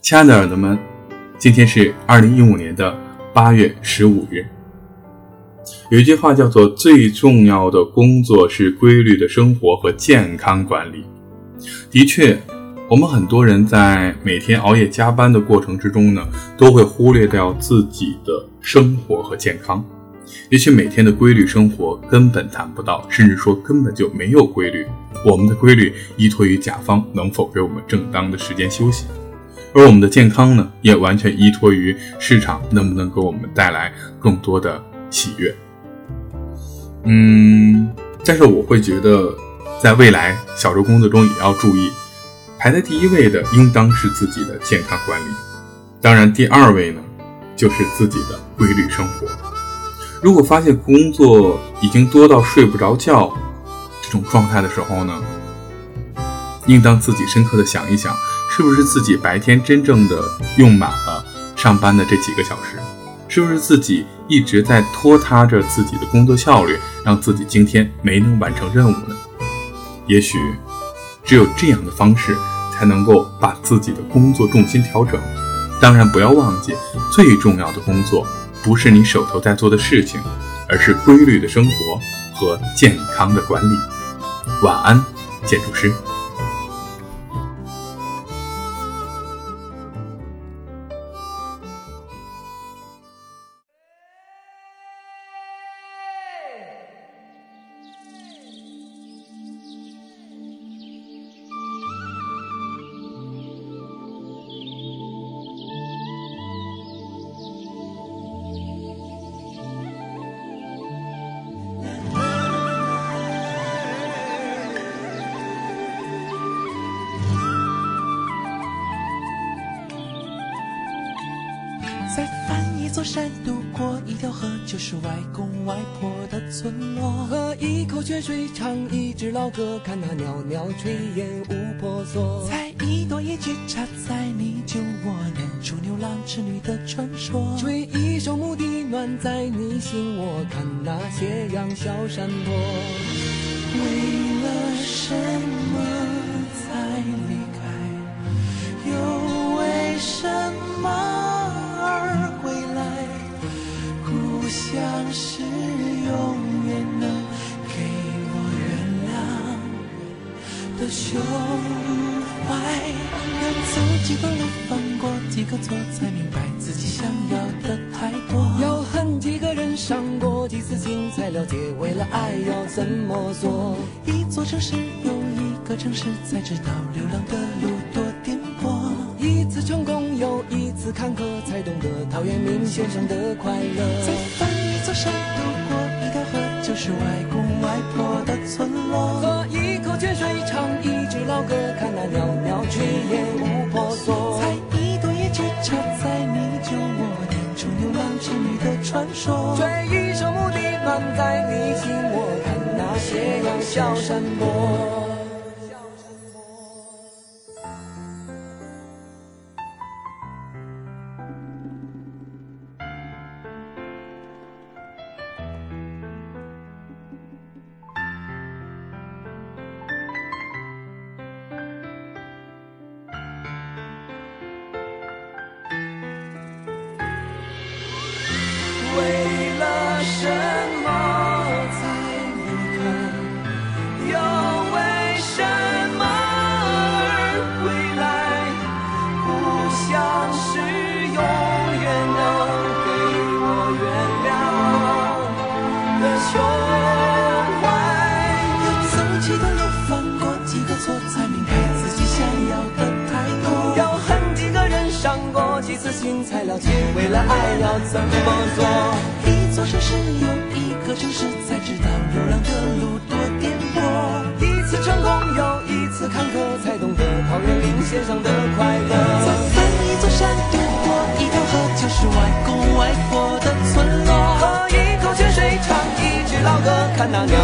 亲爱的耳朵们，今天是二零一五年的八月十五日。有一句话叫做“最重要的工作是规律的生活和健康管理”。的确，我们很多人在每天熬夜加班的过程之中呢，都会忽略掉自己的生活和健康。也许每天的规律生活根本谈不到，甚至说根本就没有规律。我们的规律依托于甲方能否给我们正当的时间休息。而我们的健康呢，也完全依托于市场能不能给我们带来更多的喜悦。嗯，但是我会觉得，在未来小周工作中也要注意，排在第一位的应当是自己的健康管理。当然，第二位呢，就是自己的规律生活。如果发现工作已经多到睡不着觉这种状态的时候呢，应当自己深刻的想一想。是不是自己白天真正的用满了上班的这几个小时？是不是自己一直在拖沓着自己的工作效率，让自己今天没能完成任务呢？也许只有这样的方式，才能够把自己的工作重心调整。当然，不要忘记，最重要的工作不是你手头在做的事情，而是规律的生活和健康的管理。晚安，建筑师。再翻一座山，渡过一条河，就是外公外婆的村落。喝一口泉水，唱一支老歌，看那袅袅炊烟无婆娑。采一朵野菊，插在你酒窝，念出牛郎织女的传说。吹一首牧笛，暖在你心窝，看那斜阳小山坡。为了什么像是永远能给我原谅的胸怀，要走几段路，犯过几个错，才明白自己想要的太多。要恨几个人，伤过几次心，才了解为了爱要怎么做。一座城市又一个城市，才知道流浪的路多颠簸。一次成功又一次坎坷，才懂得陶渊明先生的快乐。座山渡过一条河，就是外公外婆的村落。喝一口泉水，唱一支老歌，看那袅袅炊烟无婆娑。采一朵野菊，插在你酒窝，念出牛郎织女的传说。吹一首牧笛，暖在你心窝，看那斜阳小山坡。away. 才了解，为了爱要怎么做。一座城市有一个城市，才知道流浪的路多颠簸。一次成功又一次坎坷，才懂得陶渊明先生的快乐。再翻一座山，渡过一条河，就是外公外婆的村落。喝一口泉水，唱一支老歌，看那鸟。